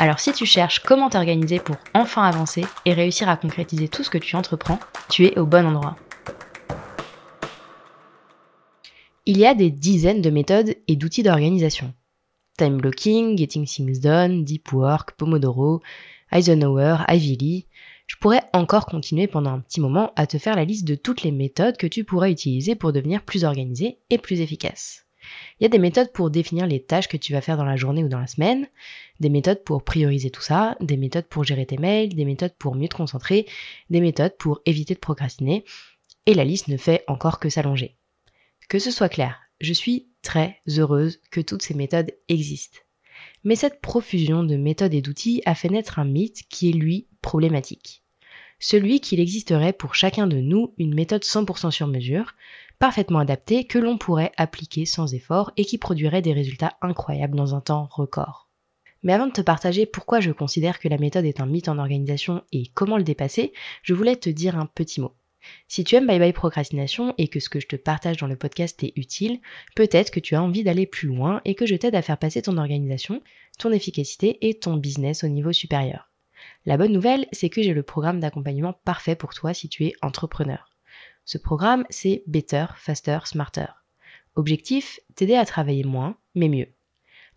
Alors si tu cherches comment t'organiser pour enfin avancer et réussir à concrétiser tout ce que tu entreprends, tu es au bon endroit. Il y a des dizaines de méthodes et d'outils d'organisation. Time blocking, Getting Things Done, Deep Work, Pomodoro, Eisenhower, Ivy Lee, je pourrais encore continuer pendant un petit moment à te faire la liste de toutes les méthodes que tu pourrais utiliser pour devenir plus organisé et plus efficace. Il y a des méthodes pour définir les tâches que tu vas faire dans la journée ou dans la semaine, des méthodes pour prioriser tout ça, des méthodes pour gérer tes mails, des méthodes pour mieux te concentrer, des méthodes pour éviter de procrastiner, et la liste ne fait encore que s'allonger. Que ce soit clair, je suis très heureuse que toutes ces méthodes existent. Mais cette profusion de méthodes et d'outils a fait naître un mythe qui est lui problématique. Celui qu'il existerait pour chacun de nous une méthode 100% sur mesure, parfaitement adaptée, que l'on pourrait appliquer sans effort et qui produirait des résultats incroyables dans un temps record. Mais avant de te partager pourquoi je considère que la méthode est un mythe en organisation et comment le dépasser, je voulais te dire un petit mot. Si tu aimes Bye Bye Procrastination et que ce que je te partage dans le podcast est utile, peut-être que tu as envie d'aller plus loin et que je t'aide à faire passer ton organisation, ton efficacité et ton business au niveau supérieur. La bonne nouvelle, c'est que j'ai le programme d'accompagnement parfait pour toi si tu es entrepreneur. Ce programme, c'est Better, Faster, Smarter. Objectif, t'aider à travailler moins, mais mieux.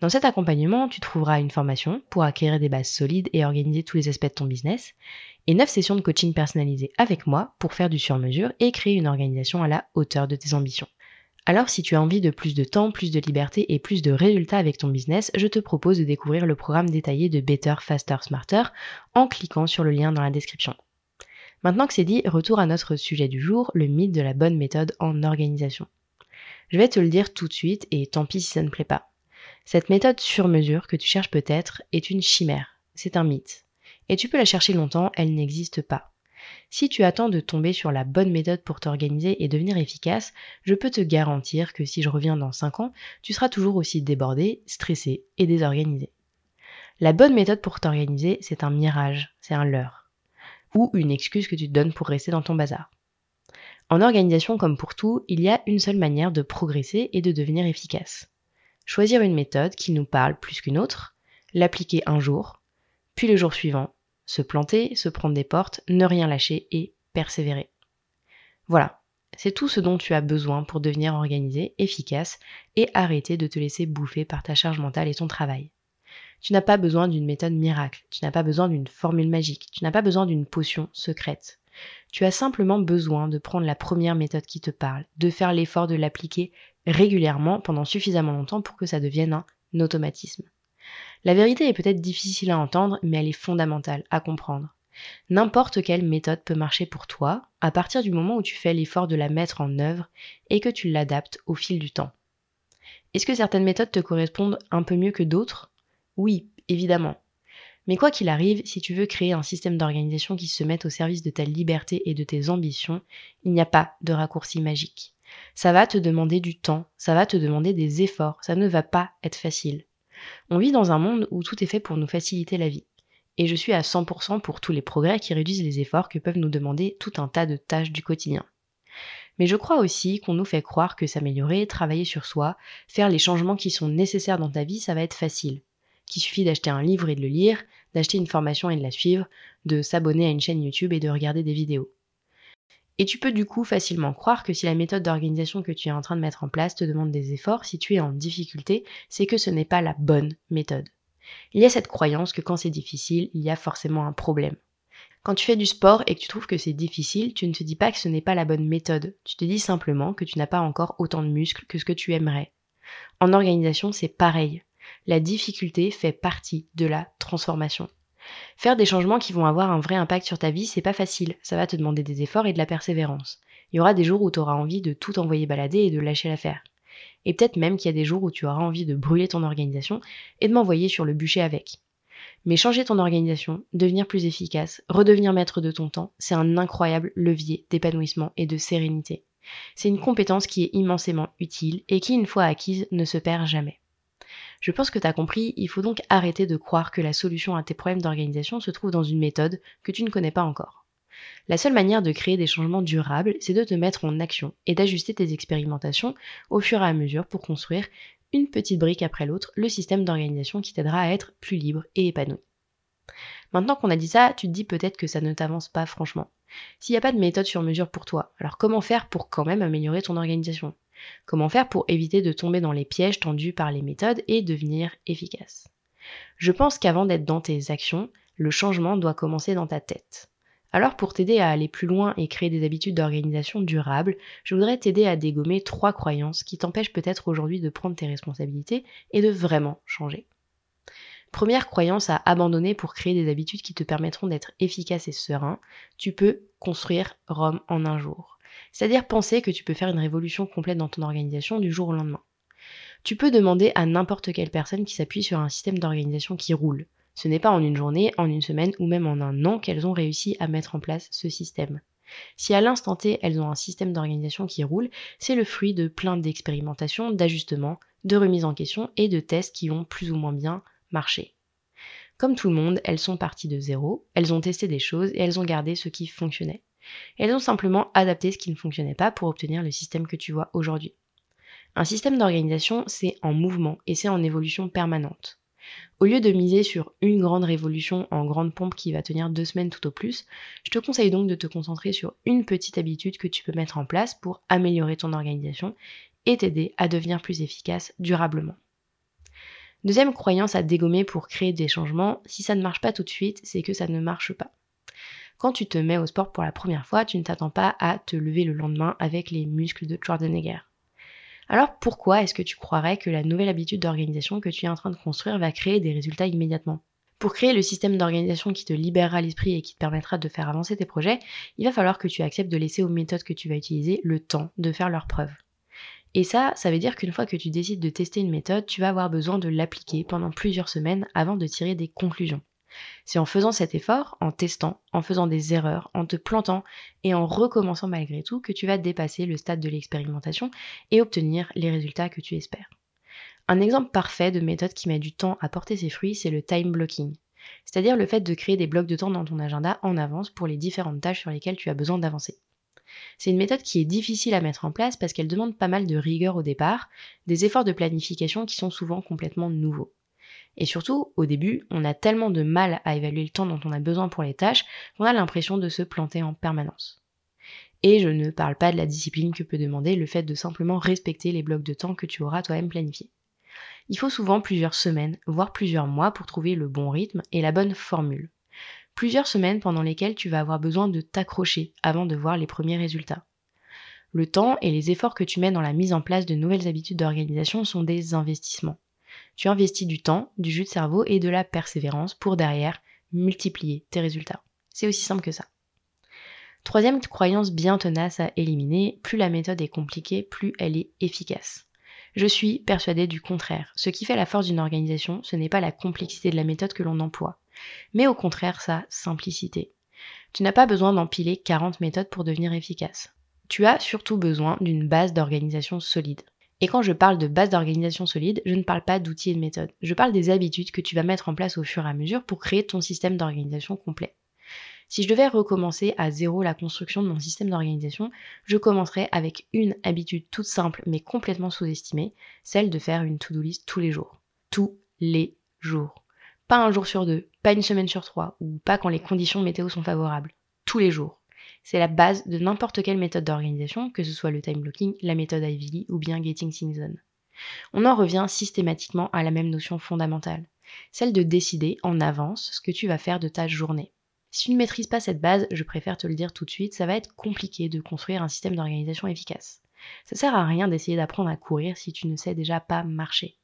Dans cet accompagnement, tu trouveras une formation pour acquérir des bases solides et organiser tous les aspects de ton business, et 9 sessions de coaching personnalisées avec moi pour faire du sur-mesure et créer une organisation à la hauteur de tes ambitions. Alors si tu as envie de plus de temps, plus de liberté et plus de résultats avec ton business, je te propose de découvrir le programme détaillé de Better, Faster, Smarter en cliquant sur le lien dans la description. Maintenant que c'est dit, retour à notre sujet du jour, le mythe de la bonne méthode en organisation. Je vais te le dire tout de suite et tant pis si ça ne plaît pas. Cette méthode sur mesure que tu cherches peut-être est une chimère, c'est un mythe et tu peux la chercher longtemps, elle n'existe pas. Si tu attends de tomber sur la bonne méthode pour t'organiser et devenir efficace, je peux te garantir que si je reviens dans 5 ans, tu seras toujours aussi débordé, stressé et désorganisé. La bonne méthode pour t'organiser, c'est un mirage, c'est un leurre. Ou une excuse que tu te donnes pour rester dans ton bazar. En organisation comme pour tout, il y a une seule manière de progresser et de devenir efficace. Choisir une méthode qui nous parle plus qu'une autre, l'appliquer un jour, puis le jour suivant, se planter, se prendre des portes, ne rien lâcher et persévérer. Voilà, c'est tout ce dont tu as besoin pour devenir organisé, efficace et arrêter de te laisser bouffer par ta charge mentale et ton travail. Tu n'as pas besoin d'une méthode miracle, tu n'as pas besoin d'une formule magique, tu n'as pas besoin d'une potion secrète. Tu as simplement besoin de prendre la première méthode qui te parle, de faire l'effort de l'appliquer régulièrement pendant suffisamment longtemps pour que ça devienne un automatisme. La vérité est peut-être difficile à entendre, mais elle est fondamentale à comprendre. N'importe quelle méthode peut marcher pour toi à partir du moment où tu fais l'effort de la mettre en œuvre et que tu l'adaptes au fil du temps. Est-ce que certaines méthodes te correspondent un peu mieux que d'autres? Oui, évidemment. Mais quoi qu'il arrive, si tu veux créer un système d'organisation qui se mette au service de ta liberté et de tes ambitions, il n'y a pas de raccourci magique. Ça va te demander du temps, ça va te demander des efforts, ça ne va pas être facile. On vit dans un monde où tout est fait pour nous faciliter la vie. Et je suis à 100% pour tous les progrès qui réduisent les efforts que peuvent nous demander tout un tas de tâches du quotidien. Mais je crois aussi qu'on nous fait croire que s'améliorer, travailler sur soi, faire les changements qui sont nécessaires dans ta vie, ça va être facile. Qu'il suffit d'acheter un livre et de le lire, d'acheter une formation et de la suivre, de s'abonner à une chaîne YouTube et de regarder des vidéos. Et tu peux du coup facilement croire que si la méthode d'organisation que tu es en train de mettre en place te demande des efforts, si tu es en difficulté, c'est que ce n'est pas la bonne méthode. Il y a cette croyance que quand c'est difficile, il y a forcément un problème. Quand tu fais du sport et que tu trouves que c'est difficile, tu ne te dis pas que ce n'est pas la bonne méthode. Tu te dis simplement que tu n'as pas encore autant de muscles que ce que tu aimerais. En organisation, c'est pareil. La difficulté fait partie de la transformation. Faire des changements qui vont avoir un vrai impact sur ta vie, c'est pas facile. Ça va te demander des efforts et de la persévérance. Il y aura des jours où tu auras envie de tout envoyer balader et de lâcher l'affaire. Et peut-être même qu'il y a des jours où tu auras envie de brûler ton organisation et de m'envoyer sur le bûcher avec. Mais changer ton organisation, devenir plus efficace, redevenir maître de ton temps, c'est un incroyable levier d'épanouissement et de sérénité. C'est une compétence qui est immensément utile et qui, une fois acquise, ne se perd jamais. Je pense que tu as compris, il faut donc arrêter de croire que la solution à tes problèmes d'organisation se trouve dans une méthode que tu ne connais pas encore. La seule manière de créer des changements durables, c'est de te mettre en action et d'ajuster tes expérimentations au fur et à mesure pour construire une petite brique après l'autre le système d'organisation qui t'aidera à être plus libre et épanoui. Maintenant qu'on a dit ça, tu te dis peut-être que ça ne t'avance pas franchement. S'il n'y a pas de méthode sur mesure pour toi, alors comment faire pour quand même améliorer ton organisation? Comment faire pour éviter de tomber dans les pièges tendus par les méthodes et devenir efficace? Je pense qu'avant d'être dans tes actions, le changement doit commencer dans ta tête. Alors pour t'aider à aller plus loin et créer des habitudes d'organisation durables, je voudrais t'aider à dégommer trois croyances qui t'empêchent peut-être aujourd'hui de prendre tes responsabilités et de vraiment changer. Première croyance à abandonner pour créer des habitudes qui te permettront d'être efficace et serein, tu peux construire Rome en un jour. C'est-à-dire penser que tu peux faire une révolution complète dans ton organisation du jour au lendemain. Tu peux demander à n'importe quelle personne qui s'appuie sur un système d'organisation qui roule. Ce n'est pas en une journée, en une semaine ou même en un an qu'elles ont réussi à mettre en place ce système. Si à l'instant T, elles ont un système d'organisation qui roule, c'est le fruit de plein d'expérimentations, d'ajustements, de remises en question et de tests qui ont plus ou moins bien marché. Comme tout le monde, elles sont parties de zéro, elles ont testé des choses et elles ont gardé ce qui fonctionnait. Elles ont simplement adapté ce qui ne fonctionnait pas pour obtenir le système que tu vois aujourd'hui. Un système d'organisation, c'est en mouvement et c'est en évolution permanente. Au lieu de miser sur une grande révolution en grande pompe qui va tenir deux semaines tout au plus, je te conseille donc de te concentrer sur une petite habitude que tu peux mettre en place pour améliorer ton organisation et t'aider à devenir plus efficace durablement. Deuxième croyance à dégommer pour créer des changements, si ça ne marche pas tout de suite, c'est que ça ne marche pas. Quand tu te mets au sport pour la première fois, tu ne t'attends pas à te lever le lendemain avec les muscles de Schwarzenegger. Alors pourquoi est-ce que tu croirais que la nouvelle habitude d'organisation que tu es en train de construire va créer des résultats immédiatement? Pour créer le système d'organisation qui te libérera l'esprit et qui te permettra de faire avancer tes projets, il va falloir que tu acceptes de laisser aux méthodes que tu vas utiliser le temps de faire leurs preuves. Et ça, ça veut dire qu'une fois que tu décides de tester une méthode, tu vas avoir besoin de l'appliquer pendant plusieurs semaines avant de tirer des conclusions. C'est en faisant cet effort, en testant, en faisant des erreurs, en te plantant et en recommençant malgré tout que tu vas dépasser le stade de l'expérimentation et obtenir les résultats que tu espères. Un exemple parfait de méthode qui met du temps à porter ses fruits, c'est le time blocking. C'est-à-dire le fait de créer des blocs de temps dans ton agenda en avance pour les différentes tâches sur lesquelles tu as besoin d'avancer. C'est une méthode qui est difficile à mettre en place parce qu'elle demande pas mal de rigueur au départ, des efforts de planification qui sont souvent complètement nouveaux. Et surtout, au début, on a tellement de mal à évaluer le temps dont on a besoin pour les tâches qu'on a l'impression de se planter en permanence. Et je ne parle pas de la discipline que peut demander le fait de simplement respecter les blocs de temps que tu auras toi-même planifiés. Il faut souvent plusieurs semaines, voire plusieurs mois pour trouver le bon rythme et la bonne formule. Plusieurs semaines pendant lesquelles tu vas avoir besoin de t'accrocher avant de voir les premiers résultats. Le temps et les efforts que tu mets dans la mise en place de nouvelles habitudes d'organisation sont des investissements. Tu investis du temps, du jus de cerveau et de la persévérance pour derrière multiplier tes résultats. C'est aussi simple que ça. Troisième croyance bien tenace à éliminer, plus la méthode est compliquée, plus elle est efficace. Je suis persuadée du contraire. Ce qui fait la force d'une organisation, ce n'est pas la complexité de la méthode que l'on emploie, mais au contraire sa simplicité. Tu n'as pas besoin d'empiler 40 méthodes pour devenir efficace. Tu as surtout besoin d'une base d'organisation solide. Et quand je parle de base d'organisation solide, je ne parle pas d'outils et de méthodes. Je parle des habitudes que tu vas mettre en place au fur et à mesure pour créer ton système d'organisation complet. Si je devais recommencer à zéro la construction de mon système d'organisation, je commencerais avec une habitude toute simple mais complètement sous-estimée, celle de faire une to-do list tous les jours. Tous les jours. Pas un jour sur deux, pas une semaine sur trois, ou pas quand les conditions météo sont favorables. Tous les jours. C'est la base de n'importe quelle méthode d'organisation, que ce soit le time blocking, la méthode Ivy ou bien Getting Things Done. On en revient systématiquement à la même notion fondamentale, celle de décider en avance ce que tu vas faire de ta journée. Si tu ne maîtrises pas cette base, je préfère te le dire tout de suite, ça va être compliqué de construire un système d'organisation efficace. Ça sert à rien d'essayer d'apprendre à courir si tu ne sais déjà pas marcher.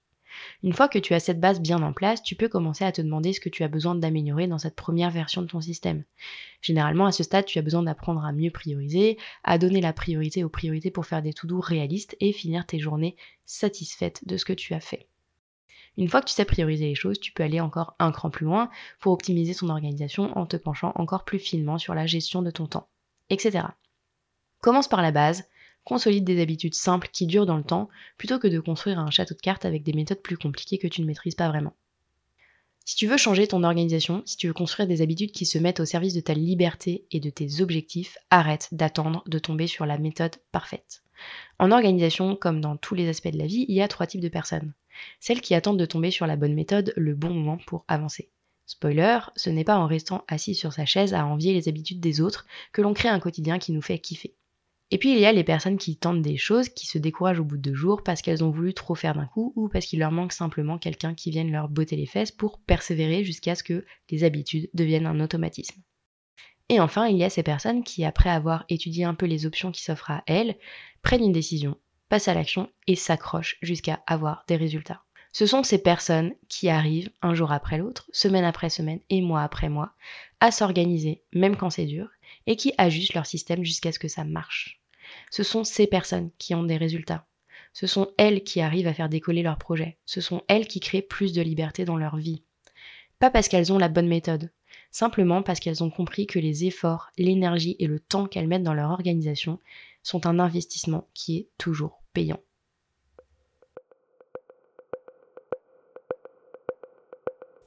Une fois que tu as cette base bien en place, tu peux commencer à te demander ce que tu as besoin d'améliorer dans cette première version de ton système. Généralement, à ce stade, tu as besoin d'apprendre à mieux prioriser, à donner la priorité aux priorités pour faire des to-do réalistes et finir tes journées satisfaites de ce que tu as fait. Une fois que tu sais prioriser les choses, tu peux aller encore un cran plus loin pour optimiser ton organisation en te penchant encore plus finement sur la gestion de ton temps, etc. Commence par la base, consolide des habitudes simples qui durent dans le temps, plutôt que de construire un château de cartes avec des méthodes plus compliquées que tu ne maîtrises pas vraiment. Si tu veux changer ton organisation, si tu veux construire des habitudes qui se mettent au service de ta liberté et de tes objectifs, arrête d'attendre de tomber sur la méthode parfaite. En organisation, comme dans tous les aspects de la vie, il y a trois types de personnes. Celles qui attendent de tomber sur la bonne méthode le bon moment pour avancer. Spoiler, ce n'est pas en restant assis sur sa chaise à envier les habitudes des autres que l'on crée un quotidien qui nous fait kiffer. Et puis il y a les personnes qui tentent des choses, qui se découragent au bout de deux jours parce qu'elles ont voulu trop faire d'un coup ou parce qu'il leur manque simplement quelqu'un qui vienne leur botter les fesses pour persévérer jusqu'à ce que les habitudes deviennent un automatisme. Et enfin, il y a ces personnes qui, après avoir étudié un peu les options qui s'offrent à elles, prennent une décision, passent à l'action et s'accrochent jusqu'à avoir des résultats. Ce sont ces personnes qui arrivent un jour après l'autre, semaine après semaine et mois après mois, à s'organiser, même quand c'est dur, et qui ajustent leur système jusqu'à ce que ça marche. Ce sont ces personnes qui ont des résultats. Ce sont elles qui arrivent à faire décoller leur projet. Ce sont elles qui créent plus de liberté dans leur vie. Pas parce qu'elles ont la bonne méthode, simplement parce qu'elles ont compris que les efforts, l'énergie et le temps qu'elles mettent dans leur organisation sont un investissement qui est toujours payant.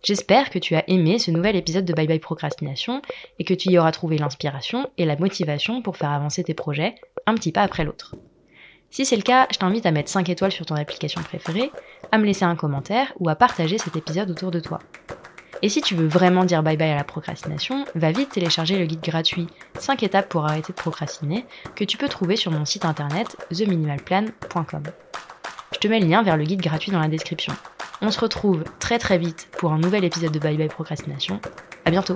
J'espère que tu as aimé ce nouvel épisode de Bye Bye Procrastination et que tu y auras trouvé l'inspiration et la motivation pour faire avancer tes projets petit pas après l'autre. Si c'est le cas, je t'invite à mettre 5 étoiles sur ton application préférée, à me laisser un commentaire ou à partager cet épisode autour de toi. Et si tu veux vraiment dire bye bye à la procrastination, va vite télécharger le guide gratuit 5 étapes pour arrêter de procrastiner que tu peux trouver sur mon site internet theminimalplan.com. Je te mets le lien vers le guide gratuit dans la description. On se retrouve très très vite pour un nouvel épisode de Bye Bye Procrastination. À bientôt